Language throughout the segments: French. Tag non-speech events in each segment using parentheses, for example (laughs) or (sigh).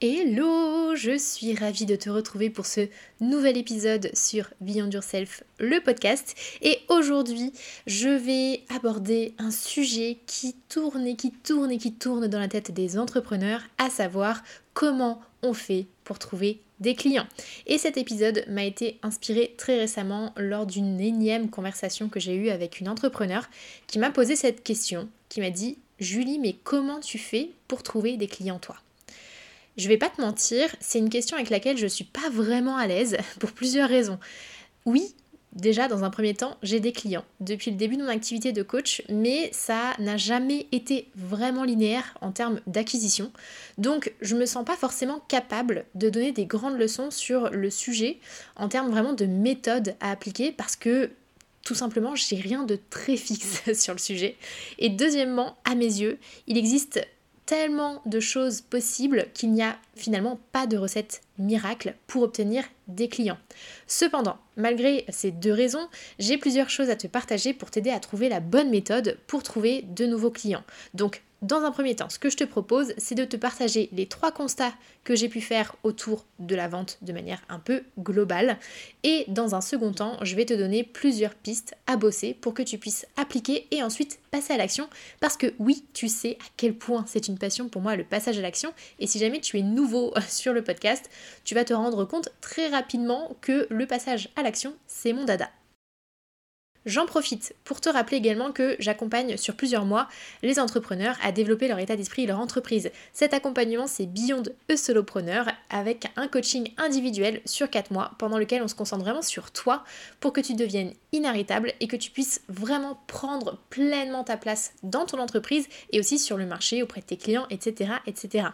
Hello, je suis ravie de te retrouver pour ce nouvel épisode sur Beyond Yourself, le podcast. Et aujourd'hui, je vais aborder un sujet qui tourne et qui tourne et qui tourne dans la tête des entrepreneurs, à savoir comment on fait pour trouver des clients. Et cet épisode m'a été inspiré très récemment lors d'une énième conversation que j'ai eue avec une entrepreneur qui m'a posé cette question, qui m'a dit Julie, mais comment tu fais pour trouver des clients toi? Je vais pas te mentir, c'est une question avec laquelle je suis pas vraiment à l'aise (laughs) pour plusieurs raisons. Oui, déjà dans un premier temps, j'ai des clients depuis le début de mon activité de coach, mais ça n'a jamais été vraiment linéaire en termes d'acquisition. Donc, je me sens pas forcément capable de donner des grandes leçons sur le sujet en termes vraiment de méthode à appliquer parce que tout simplement, j'ai rien de très (laughs) fixe sur le sujet. Et deuxièmement, à mes yeux, il existe tellement de choses possibles qu'il n'y a finalement pas de recette miracle pour obtenir des clients. Cependant, malgré ces deux raisons, j'ai plusieurs choses à te partager pour t'aider à trouver la bonne méthode pour trouver de nouveaux clients. Donc dans un premier temps, ce que je te propose, c'est de te partager les trois constats que j'ai pu faire autour de la vente de manière un peu globale. Et dans un second temps, je vais te donner plusieurs pistes à bosser pour que tu puisses appliquer et ensuite passer à l'action. Parce que oui, tu sais à quel point c'est une passion pour moi le passage à l'action. Et si jamais tu es nouveau (laughs) sur le podcast, tu vas te rendre compte très rapidement que le passage à l'action, c'est mon dada. J'en profite pour te rappeler également que j'accompagne sur plusieurs mois les entrepreneurs à développer leur état d'esprit et leur entreprise. Cet accompagnement, c'est Beyond e Solopreneur avec un coaching individuel sur 4 mois pendant lequel on se concentre vraiment sur toi pour que tu deviennes inarrêtable et que tu puisses vraiment prendre pleinement ta place dans ton entreprise et aussi sur le marché auprès de tes clients, etc. etc.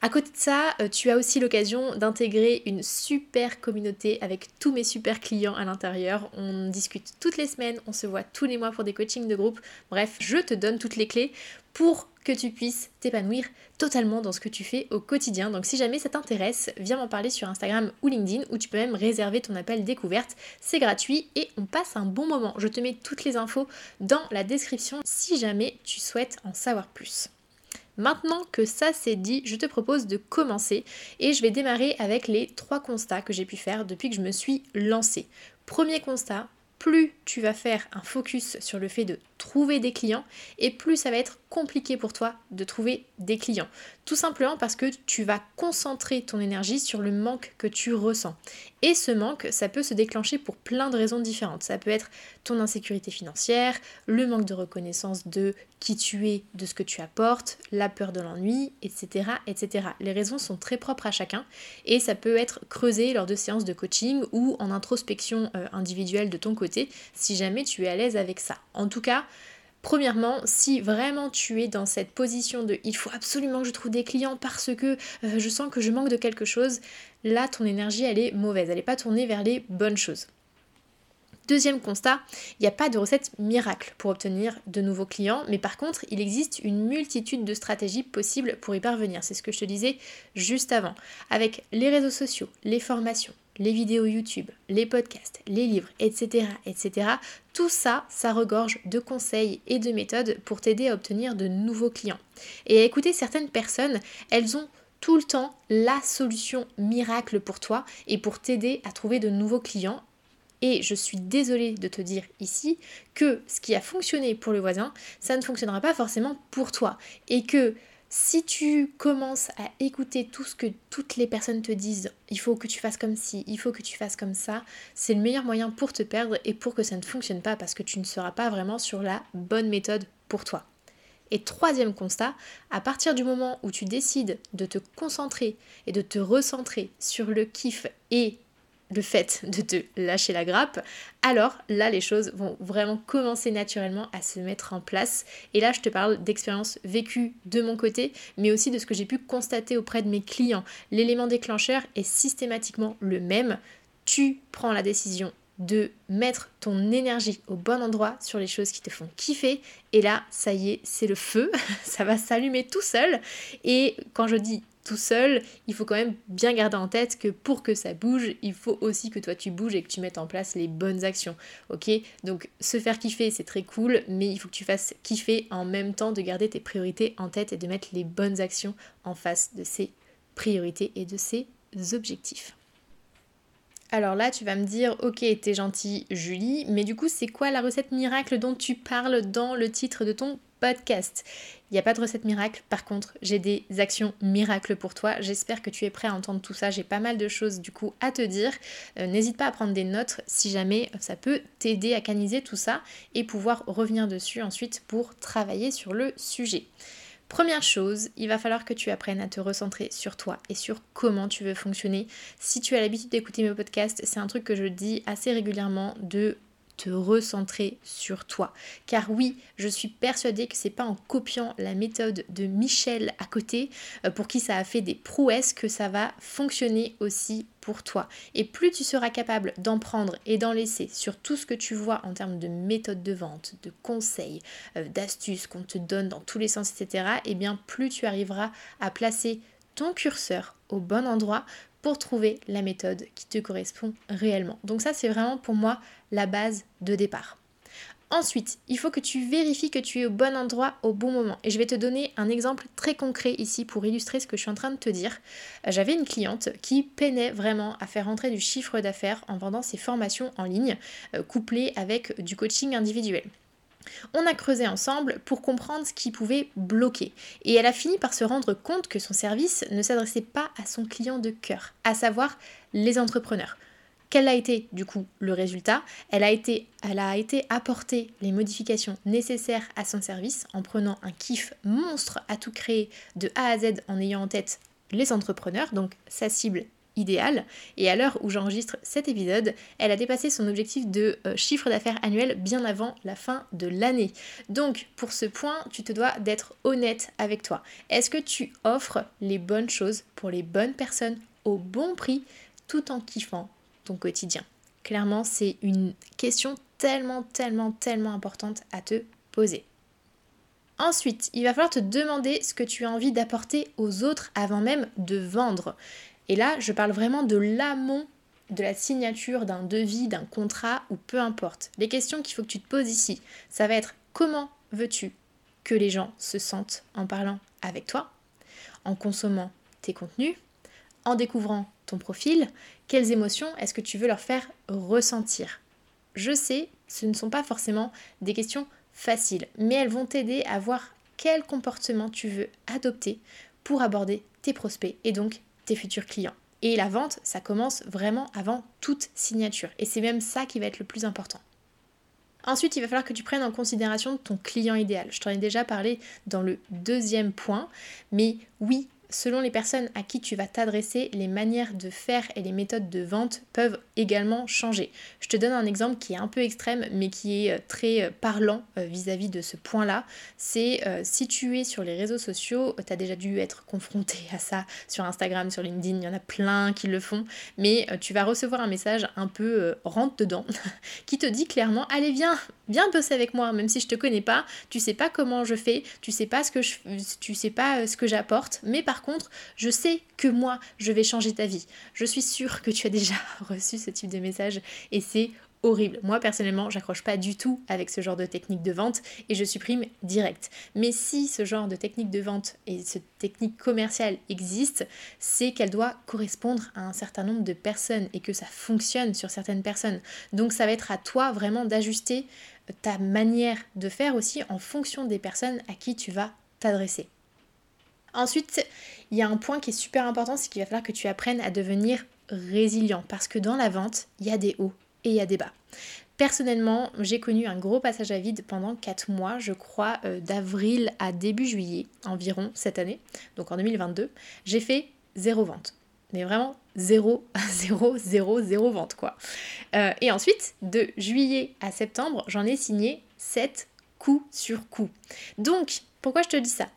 À côté de ça, euh, tu as aussi l'occasion d'intégrer une super communauté avec tous mes super clients à l'intérieur. On discute toutes les semaines, on se voit tous les mois pour des coachings de groupe. Bref, je te donne toutes les clés pour que tu puisses t'épanouir totalement dans ce que tu fais au quotidien. Donc si jamais ça t'intéresse, viens m'en parler sur Instagram ou LinkedIn ou tu peux même réserver ton appel découverte. C'est gratuit et on passe un bon moment. Je te mets toutes les infos dans la description si jamais tu souhaites en savoir plus. Maintenant que ça c'est dit, je te propose de commencer et je vais démarrer avec les trois constats que j'ai pu faire depuis que je me suis lancée. Premier constat, plus tu vas faire un focus sur le fait de trouver des clients et plus ça va être compliqué pour toi de trouver des clients. Tout simplement parce que tu vas concentrer ton énergie sur le manque que tu ressens. Et ce manque, ça peut se déclencher pour plein de raisons différentes. Ça peut être ton insécurité financière, le manque de reconnaissance de qui tu es, de ce que tu apportes, la peur de l'ennui, etc., etc. Les raisons sont très propres à chacun et ça peut être creusé lors de séances de coaching ou en introspection euh, individuelle de ton côté si jamais tu es à l'aise avec ça. En tout cas, Premièrement, si vraiment tu es dans cette position de il faut absolument que je trouve des clients parce que euh, je sens que je manque de quelque chose, là ton énergie elle est mauvaise, elle n'est pas tournée vers les bonnes choses. Deuxième constat, il n'y a pas de recette miracle pour obtenir de nouveaux clients, mais par contre, il existe une multitude de stratégies possibles pour y parvenir. C'est ce que je te disais juste avant. Avec les réseaux sociaux, les formations, les vidéos YouTube, les podcasts, les livres, etc., etc. Tout ça, ça regorge de conseils et de méthodes pour t'aider à obtenir de nouveaux clients. Et à écouter certaines personnes, elles ont tout le temps la solution miracle pour toi et pour t'aider à trouver de nouveaux clients. Et je suis désolée de te dire ici que ce qui a fonctionné pour le voisin, ça ne fonctionnera pas forcément pour toi. Et que si tu commences à écouter tout ce que toutes les personnes te disent, il faut que tu fasses comme ci, il faut que tu fasses comme ça, c'est le meilleur moyen pour te perdre et pour que ça ne fonctionne pas parce que tu ne seras pas vraiment sur la bonne méthode pour toi. Et troisième constat, à partir du moment où tu décides de te concentrer et de te recentrer sur le kiff et le fait de te lâcher la grappe, alors là les choses vont vraiment commencer naturellement à se mettre en place. Et là je te parle d'expériences vécues de mon côté, mais aussi de ce que j'ai pu constater auprès de mes clients. L'élément déclencheur est systématiquement le même. Tu prends la décision de mettre ton énergie au bon endroit sur les choses qui te font kiffer. Et là, ça y est, c'est le feu. (laughs) ça va s'allumer tout seul. Et quand je dis tout seul, il faut quand même bien garder en tête que pour que ça bouge, il faut aussi que toi tu bouges et que tu mettes en place les bonnes actions. Ok? Donc se faire kiffer, c'est très cool, mais il faut que tu fasses kiffer en même temps de garder tes priorités en tête et de mettre les bonnes actions en face de ces priorités et de ces objectifs. Alors là, tu vas me dire, ok, t'es gentil, Julie, mais du coup, c'est quoi la recette miracle dont tu parles dans le titre de ton podcast. Il n'y a pas de recette miracle, par contre, j'ai des actions miracles pour toi. J'espère que tu es prêt à entendre tout ça. J'ai pas mal de choses du coup à te dire. Euh, n'hésite pas à prendre des notes si jamais ça peut t'aider à canaliser tout ça et pouvoir revenir dessus ensuite pour travailler sur le sujet. Première chose, il va falloir que tu apprennes à te recentrer sur toi et sur comment tu veux fonctionner. Si tu as l'habitude d'écouter mes podcasts, c'est un truc que je dis assez régulièrement de te recentrer sur toi. Car oui, je suis persuadée que c'est pas en copiant la méthode de Michel à côté, euh, pour qui ça a fait des prouesses, que ça va fonctionner aussi pour toi. Et plus tu seras capable d'en prendre et d'en laisser sur tout ce que tu vois en termes de méthode de vente, de conseils, euh, d'astuces qu'on te donne dans tous les sens, etc., et eh bien plus tu arriveras à placer ton curseur au bon endroit pour trouver la méthode qui te correspond réellement. Donc ça, c'est vraiment pour moi la base de départ. Ensuite, il faut que tu vérifies que tu es au bon endroit au bon moment. Et je vais te donner un exemple très concret ici pour illustrer ce que je suis en train de te dire. Euh, j'avais une cliente qui peinait vraiment à faire rentrer du chiffre d'affaires en vendant ses formations en ligne, euh, couplées avec du coaching individuel. On a creusé ensemble pour comprendre ce qui pouvait bloquer. Et elle a fini par se rendre compte que son service ne s'adressait pas à son client de cœur, à savoir les entrepreneurs. Quel a été du coup le résultat? Elle a, été, elle a été apporter les modifications nécessaires à son service en prenant un kiff monstre à tout créer de A à Z en ayant en tête les entrepreneurs, donc sa cible idéal. Et à l'heure où j'enregistre cet épisode, elle a dépassé son objectif de euh, chiffre d'affaires annuel bien avant la fin de l'année. Donc pour ce point, tu te dois d'être honnête avec toi. Est-ce que tu offres les bonnes choses pour les bonnes personnes au bon prix tout en kiffant ton quotidien? Clairement, c'est une question tellement, tellement, tellement importante à te poser. Ensuite, il va falloir te demander ce que tu as envie d'apporter aux autres avant même de vendre. Et là, je parle vraiment de l'amont de la signature d'un devis, d'un contrat ou peu importe. Les questions qu'il faut que tu te poses ici, ça va être comment veux-tu que les gens se sentent en parlant avec toi, en consommant tes contenus, en découvrant ton profil, quelles émotions est-ce que tu veux leur faire ressentir? Je sais, ce ne sont pas forcément des questions faciles, mais elles vont t'aider à voir quel comportement tu veux adopter pour aborder tes prospects et donc futurs clients. Et la vente, ça commence vraiment avant toute signature. Et c'est même ça qui va être le plus important. Ensuite, il va falloir que tu prennes en considération ton client idéal. Je t'en ai déjà parlé dans le deuxième point, mais oui, selon les personnes à qui tu vas t'adresser, les manières de faire et les méthodes de vente peuvent également changer. Je te donne un exemple qui est un peu extrême mais qui est euh, très euh, parlant euh, vis-à-vis de ce point-là. C'est si tu es sur les réseaux sociaux, tu as déjà dû être confronté à ça sur Instagram, sur LinkedIn, il y en a plein qui le font, mais tu vas recevoir un message un peu rentre dedans (laughs) qui te dit clairement allez viens, viens bosser avec moi même si je te connais pas, tu sais pas comment je fais, tu sais pas ce que je tu sais pas ce que j'apporte, mais par contre, je sais que moi, je vais changer ta vie. Je suis sûre que tu as déjà (laughs) reçu type de message et c'est horrible. Moi personnellement, j'accroche pas du tout avec ce genre de technique de vente et je supprime direct. Mais si ce genre de technique de vente et cette technique commerciale existe, c'est qu'elle doit correspondre à un certain nombre de personnes et que ça fonctionne sur certaines personnes. Donc ça va être à toi vraiment d'ajuster ta manière de faire aussi en fonction des personnes à qui tu vas t'adresser. Ensuite, il y a un point qui est super important, c'est qu'il va falloir que tu apprennes à devenir résilient parce que dans la vente, il y a des hauts et il y a des bas. Personnellement, j'ai connu un gros passage à vide pendant 4 mois, je crois, euh, d'avril à début juillet environ cette année, donc en 2022. J'ai fait zéro vente. Mais vraiment zéro, (laughs) zéro, zéro, zéro vente quoi. Euh, et ensuite, de juillet à septembre, j'en ai signé 7 coup sur coup. Donc, pourquoi je te dis ça?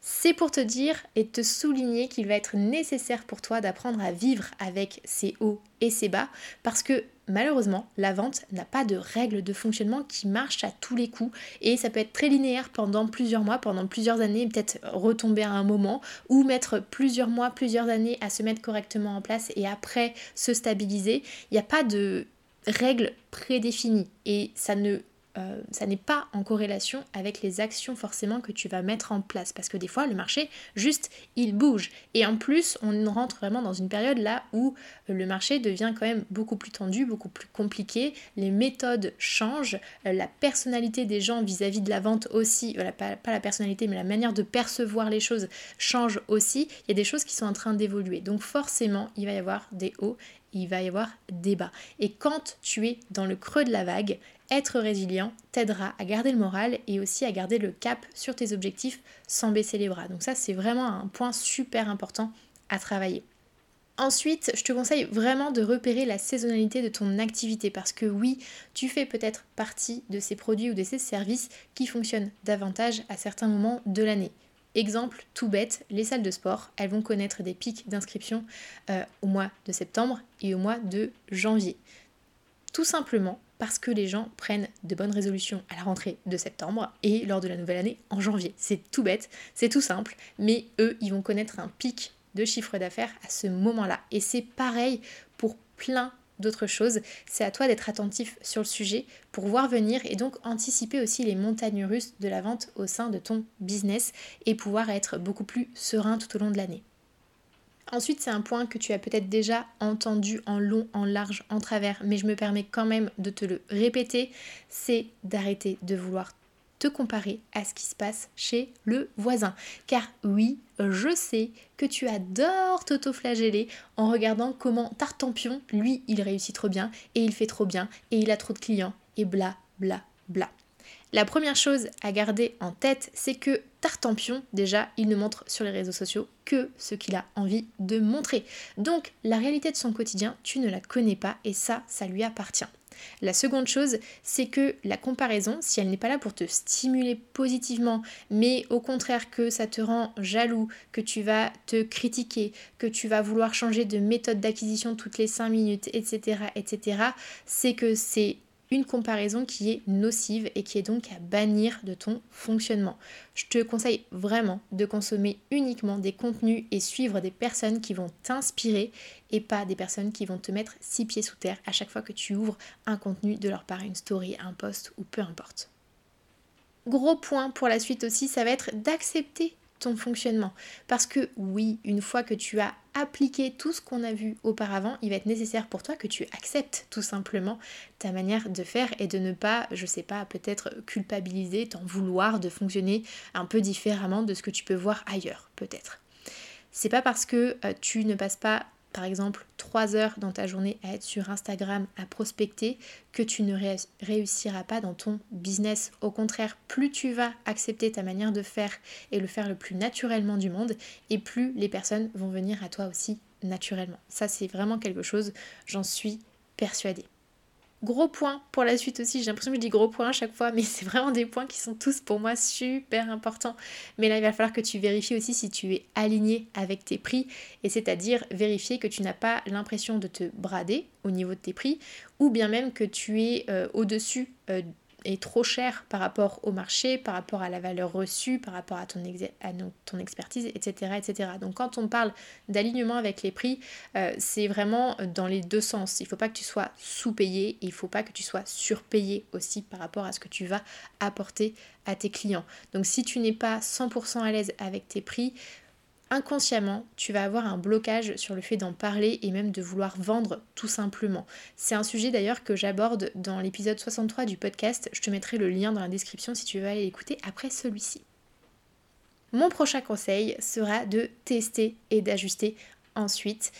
C'est pour te dire et te souligner qu'il va être nécessaire pour toi d'apprendre à vivre avec ces hauts et ces bas parce que malheureusement, la vente n'a pas de règles de fonctionnement qui marchent à tous les coups et ça peut être très linéaire pendant plusieurs mois, pendant plusieurs années, peut-être retomber à un moment ou mettre plusieurs mois, plusieurs années à se mettre correctement en place et après se stabiliser. Il n'y a pas de règles prédéfinies et ça ne euh, ça n'est pas en corrélation avec les actions forcément que tu vas mettre en place. Parce que des fois, le marché, juste, il bouge. Et en plus, on rentre vraiment dans une période là où euh, le marché devient quand même beaucoup plus tendu, beaucoup plus compliqué. Les méthodes changent. Euh, la personnalité des gens vis-à-vis de la vente aussi, pas, pas, la personnalité, mais la manière de percevoir les choses change aussi. Il y a des choses qui sont en train d'évoluer. Donc forcément, il va y avoir des hauts il va y avoir des bas. Et quand tu es dans le creux de la vague, être résilient t'aidera à garder le moral et aussi à garder le cap sur tes objectifs sans baisser les bras. Donc ça, c'est vraiment un point super important à travailler. Ensuite, je te conseille vraiment de repérer la saisonnalité de ton activité parce que oui, tu fais peut-être partie de ces produits ou de ces services qui fonctionnent davantage à certains moments de l'année. Exemple tout bête, les salles de sport, elles vont connaître des pics d'inscription euh, au mois de septembre et au mois de janvier. Tout simplement parce que les gens prennent de bonnes résolutions à la rentrée de septembre et lors de la nouvelle année en janvier. C'est tout bête, c'est tout simple, mais eux, ils vont connaître un pic de chiffre d'affaires à ce moment-là. Et c'est pareil pour plein d'autres choses. C'est à toi d'être attentif sur le sujet pour voir venir et donc anticiper aussi les montagnes russes de la vente au sein de ton business et pouvoir être beaucoup plus serein tout au long de l'année. Ensuite, c'est un point que tu as peut-être déjà entendu en long, en large, en travers, mais je me permets quand même de te le répéter, c'est d'arrêter de vouloir te comparer à ce qui se passe chez le voisin. Car oui, je sais que tu adores t'autoflageller en regardant comment Tartampion, lui, il réussit trop bien, et il fait trop bien, et il a trop de clients, et bla bla bla. La première chose à garder en tête, c'est que Tartampion, déjà, il ne montre sur les réseaux sociaux que ce qu'il a envie de montrer. Donc, la réalité de son quotidien, tu ne la connais pas et ça, ça lui appartient. La seconde chose, c'est que la comparaison, si elle n'est pas là pour te stimuler positivement, mais au contraire que ça te rend jaloux, que tu vas te critiquer, que tu vas vouloir changer de méthode d'acquisition toutes les 5 minutes, etc., etc., c'est que c'est une comparaison qui est nocive et qui est donc à bannir de ton fonctionnement. Je te conseille vraiment de consommer uniquement des contenus et suivre des personnes qui vont t'inspirer et pas des personnes qui vont te mettre six pieds sous terre à chaque fois que tu ouvres un contenu de leur part, une story, un post ou peu importe. Gros point pour la suite aussi, ça va être d'accepter ton fonctionnement. Parce que oui, une fois que tu as appliqué tout ce qu'on a vu auparavant, il va être nécessaire pour toi que tu acceptes tout simplement ta manière de faire et de ne pas, je sais pas, peut-être culpabiliser, t'en vouloir de fonctionner un peu différemment de ce que tu peux voir ailleurs, peut-être. C'est pas parce que euh, tu ne passes pas par exemple 3 heures dans ta journée à être sur Instagram, à prospecter, que tu ne réussiras pas dans ton business. Au contraire, plus tu vas accepter ta manière de faire et le faire le plus naturellement du monde, et plus les personnes vont venir à toi aussi naturellement. Ça, c'est vraiment quelque chose, j'en suis persuadée. Gros point pour la suite aussi, j'ai l'impression que je dis gros point à chaque fois, mais (laughs) c'est vraiment des points qui sont tous pour moi super importants. Mais là, il va falloir que tu vérifies aussi si tu es aligné avec tes prix, et c'est-à-dire vérifier que tu n'as pas l'impression de te brader au niveau de tes prix, ou bien même que tu es euh, au-dessus euh, est trop cher par rapport au marché, par rapport à la valeur reçue, par rapport à ton, expertise, etc., etc. Donc quand on parle d'alignement avec les prix, euh, c'est vraiment dans les deux sens. Il ne faut pas que tu sois sous-payé, il ne faut pas que tu sois surpayé aussi par rapport à ce que tu vas apporter à tes clients. Donc si tu n'es pas 100% à l'aise avec tes prix, inconsciemment, tu vas avoir un blocage sur le fait d'en parler et même de vouloir vendre tout simplement. C'est un sujet d'ailleurs que j'aborde dans l'épisode 63 du podcast. Je te mettrai le lien dans la description si tu veux aller l'écouter après celui-ci. Mon prochain conseil sera de tester et d'ajuster ensuite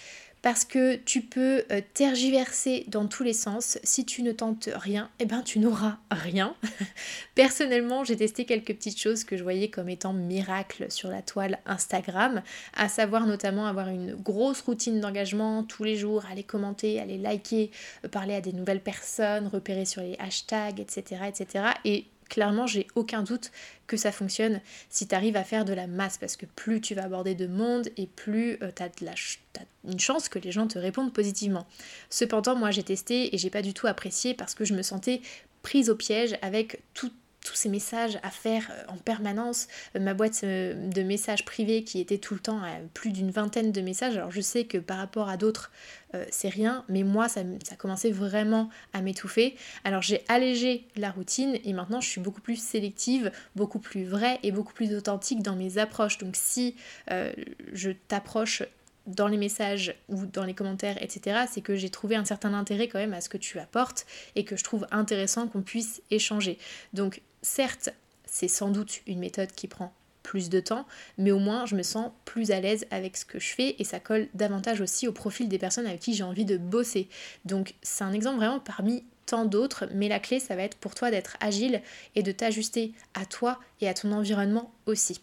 parce que tu peux euh, tergiverser dans tous les sens. Si tu ne tentes rien, eh ben tu n'auras rien. (laughs) Personnellement, j'ai testé quelques petites choses que je voyais comme étant miracles sur la toile Instagram, à savoir notamment avoir une grosse routine d'engagement tous les jours, aller commenter, aller liker, euh, parler à des nouvelles personnes, repérer sur les hashtags, etc. etc. Et clairement, j'ai aucun doute que ça fonctionne si tu arrives à faire de la masse, parce que plus tu vas aborder de monde et plus euh, tu as, une chance que les gens te répondent positivement. Cependant, moi j'ai testé et j'ai pas du tout apprécié parce que je me sentais prise au piège avec tout tous ces messages à faire euh, en permanence, euh, ma boîte euh, de messages privés qui était tout le temps à plus d'une vingtaine de messages. Alors je sais que par rapport à d'autres, c'est rien, mais moi ça, ça commençait vraiment à m'étouffer. Alors j'ai allégé la routine et maintenant je suis beaucoup plus sélective, beaucoup plus vraie et beaucoup plus authentique dans mes approches. Donc si je t'approche dans les messages ou dans les commentaires, etc., c'est que j'ai trouvé un certain intérêt quand même à ce que tu apportes et que je trouve intéressant qu'on puisse échanger. Donc certes, c'est sans doute une méthode qui prend plus de temps, mais au moins je me sens plus à l'aise avec ce que je fais et ça colle davantage aussi au profil des personnes avec qui j'ai envie de bosser. Donc c'est un exemple vraiment parmi tant d'autres, mais la clé ça va être pour toi d'être agile et de t'ajuster à toi et à ton environnement aussi.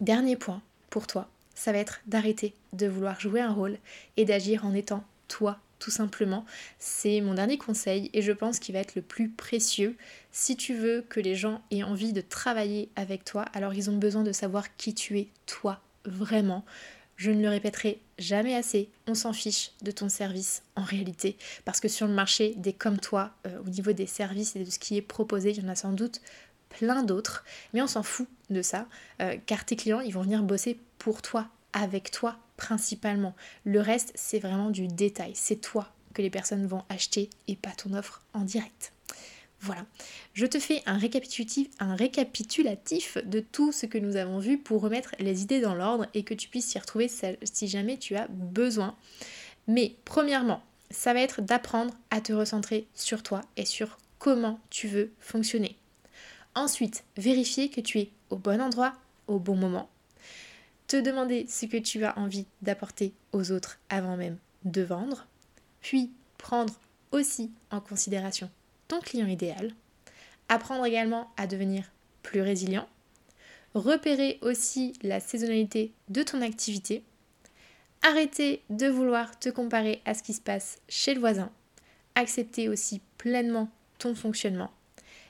Dernier point pour toi, ça va être d'arrêter de vouloir jouer un rôle et d'agir en étant toi tout simplement. C'est mon dernier conseil et je pense qu'il va être le plus précieux. Si tu veux que les gens aient envie de travailler avec toi, alors ils ont besoin de savoir qui tu es, toi, vraiment. Je ne le répéterai jamais assez, on s'en fiche de ton service en réalité, parce que sur le marché, des comme toi, euh, au niveau des services et de ce qui est proposé, il y en a sans doute plein d'autres, mais on s'en fout de ça, euh, car tes clients, ils vont venir bosser pour toi, avec toi principalement. Le reste, c'est vraiment du détail. C'est toi que les personnes vont acheter et pas ton offre en direct. Voilà, je te fais un récapitulatif, de tout ce que nous avons vu pour remettre les idées dans l'ordre et que tu puisses y retrouver si jamais tu as besoin. Mais premièrement, ça va être d'apprendre à te recentrer sur toi et sur comment tu veux fonctionner. Ensuite, vérifier que tu es au bon endroit, au bon moment, te demander ce que tu as envie d'apporter aux autres avant même de vendre, puis prendre aussi en considération ton client idéal, apprendre également à devenir plus résilient, repérer aussi la saisonnalité de ton activité, arrêter de vouloir te comparer à ce qui se passe chez le voisin, accepter aussi pleinement ton fonctionnement,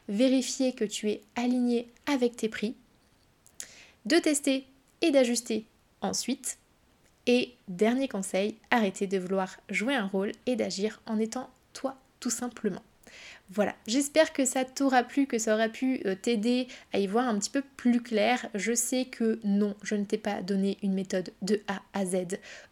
vérifier que tu es aligné avec tes prix, de tester et d'ajuster ensuite. Et dernier conseil, arrêtez de vouloir jouer un rôle et d'agir en étant toi tout simplement. Voilà, j'espère que ça t'aura plu, que ça aura pu euh, t'aider à y voir un petit peu plus clair. Je sais que non, je ne t'ai pas donné une méthode de A à Z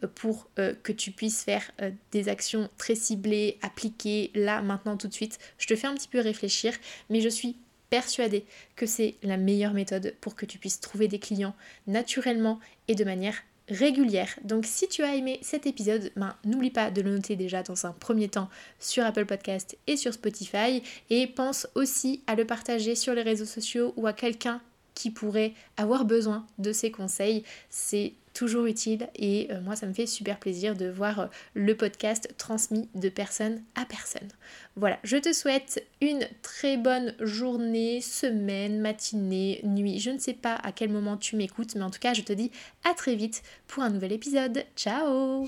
euh, pour euh, que tu puisses faire des actions très ciblées, appliquées là, maintenant, tout de suite. Je te fais un petit peu réfléchir, mais je suis persuadée que c'est la meilleure méthode pour que tu puisses trouver des clients naturellement et de manière régulière. Donc si tu as aimé cet épisode, ben, n'oublie pas de le noter déjà dans un premier temps sur Apple Podcast et sur Spotify et pense aussi à le partager sur les réseaux sociaux ou à quelqu'un qui pourrait avoir besoin de ces conseils. C'est toujours utile et euh, moi ça me fait super plaisir de voir euh, le podcast transmis de personne à personne. Voilà, je te souhaite une très bonne journée, semaine, matinée, nuit. Je ne sais pas à quel moment tu m'écoutes, mais en tout cas je te dis à très vite pour un nouvel épisode. Ciao